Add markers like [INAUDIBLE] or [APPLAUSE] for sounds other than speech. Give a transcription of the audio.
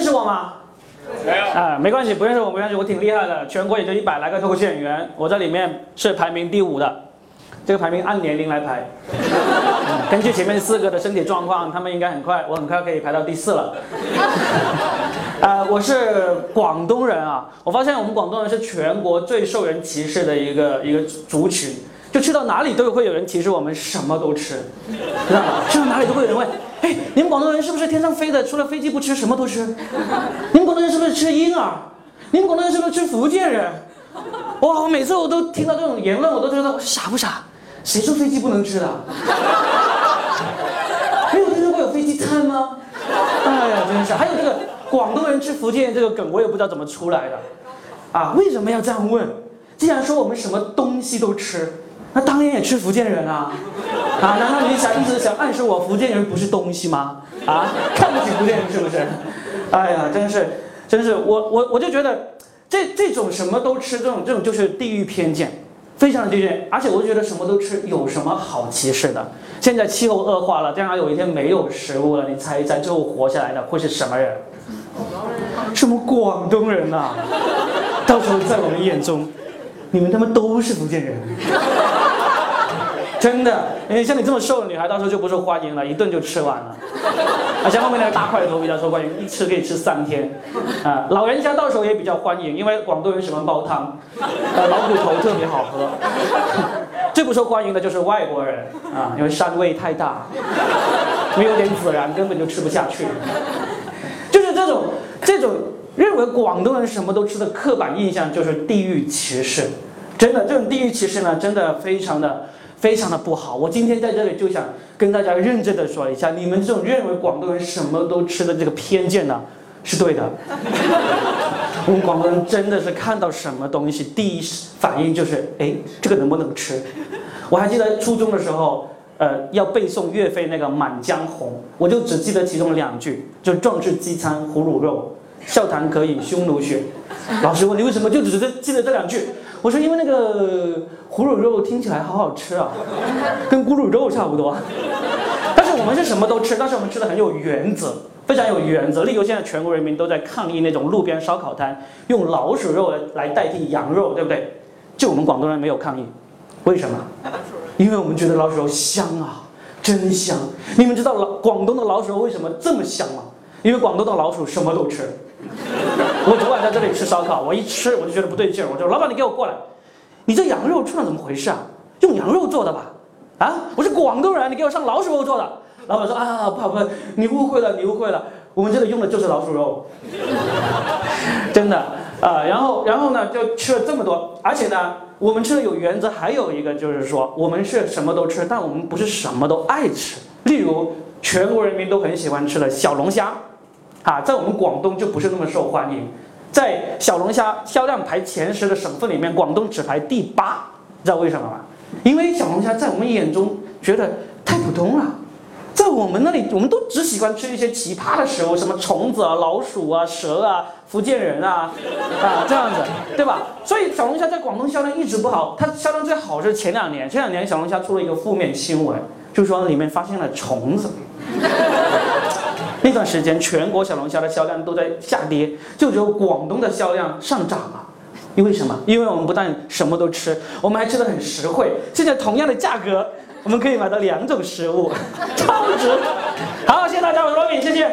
认识我吗？没有啊，没关系，不认识我没关系，我挺厉害的，全国也就一百来个脱口秀演员，我在里面是排名第五的，这个排名按年龄来排，嗯 [LAUGHS] 根据前面四个的身体状况，他们应该很快，我很快可以排到第四了。[LAUGHS] 呃，我是广东人啊，我发现我们广东人是全国最受人歧视的一个一个族群，就去到哪里都会有人歧视我们什么都吃，知道吗？去到哪里都会有人问，哎，你们广东人是不是天上飞的，除了飞机不吃什么都吃？你们广东人是不是吃婴儿？你们广东人是不是吃福建人？哇，我每次我都听到这种言论，我都觉得傻不傻？谁说飞机不能吃的？没有听说过有飞机餐吗？哎呀，真是！还有这个广东人吃福建这个梗，我也不知道怎么出来的，啊，为什么要这样问？既然说我们什么东西都吃，那当然也吃福建人啊！啊，难道你想一直想暗示我福建人不是东西吗？啊，看不起福建人是不是？哎呀，真是，真是，我我我就觉得这这种什么都吃，这种这种就是地域偏见。非常的地域，而且我就觉得什么都吃有什么好歧视的？现在气候恶化了，将来有一天没有食物了，你猜一猜，最后活下来的会是什么人？什么广东人呐、到时候在我们眼中，你们他妈都是福建人。[LAUGHS] 真的，因为像你这么瘦的女孩，到时候就不受欢迎了，一顿就吃完了。[LAUGHS] 而且后面那个大块头比较受欢迎，一吃可以吃三天。[LAUGHS] 啊，老人家到时候也比较欢迎，因为广东人喜欢煲汤，呃，老骨头特别好喝。最不受欢迎的就是外国人啊，因为膻味太大，没有点孜然根本就吃不下去。就是这种这种认为广东人什么都吃的刻板印象，就是地域歧视。真的，这种地域歧视呢，真的非常的非常的不好。我今天在这里就想跟大家认真的说一下，你们这种认为广东人什么都吃的这个偏见呢，是对的。[LAUGHS] 我们广东人真的是看到什么东西，第一反应就是，哎，这个能不能吃？我还记得初中的时候，呃，要背诵岳飞那个《满江红》，我就只记得其中两句，就壮志饥餐胡虏肉，笑谈渴饮匈奴血。老师问你为什么就只是记得这两句？我说因为那个胡虏肉听起来好好吃啊，跟咕噜肉差不多。但是我们是什么都吃，但是我们吃的很有原则，非常有原则。例如现在全国人民都在抗议那种路边烧烤摊用老鼠肉来代替羊肉，对不对？就我们广东人没有抗议，为什么？因为我们觉得老鼠肉香啊，真香。你们知道老广东的老鼠肉为什么这么香吗？因为广东的老鼠什么都吃。我昨晚在这里吃烧烤，我一吃我就觉得不对劲儿，我说老板你给我过来，你这羊肉串怎么回事啊？用羊肉做的吧？啊，我是广东人，你给我上老鼠肉做的。老板说啊，不好不好，你误会了，你误会了，我们这里用的就是老鼠肉，[LAUGHS] 真的啊、然后然后呢，就吃了这么多，而且呢，我们吃的有原则，还有一个就是说，我们是什么都吃，但我们不是什么都爱吃。例如，全国人民都很喜欢吃的小龙虾，啊，在我们广东就不是那么受欢迎。在小龙虾销量排前十的省份里面，广东只排第八，知道为什么吗？因为小龙虾在我们眼中觉得太普通了，在我们那里，我们都只喜欢吃一些奇葩的食物，什么虫子啊、老鼠啊、蛇啊、福建人啊，啊这样子，对吧？所以小龙虾在广东销量一直不好，它销量最好是前两年，前两年小龙虾出了一个负面新闻，就是说里面发现了虫子。那段时间，全国小龙虾的销量都在下跌，就只有广东的销量上涨了。因为什么？因为我们不但什么都吃，我们还吃的很实惠。现在同样的价格，我们可以买到两种食物，超值。好，谢谢大家，我是罗敏，谢谢。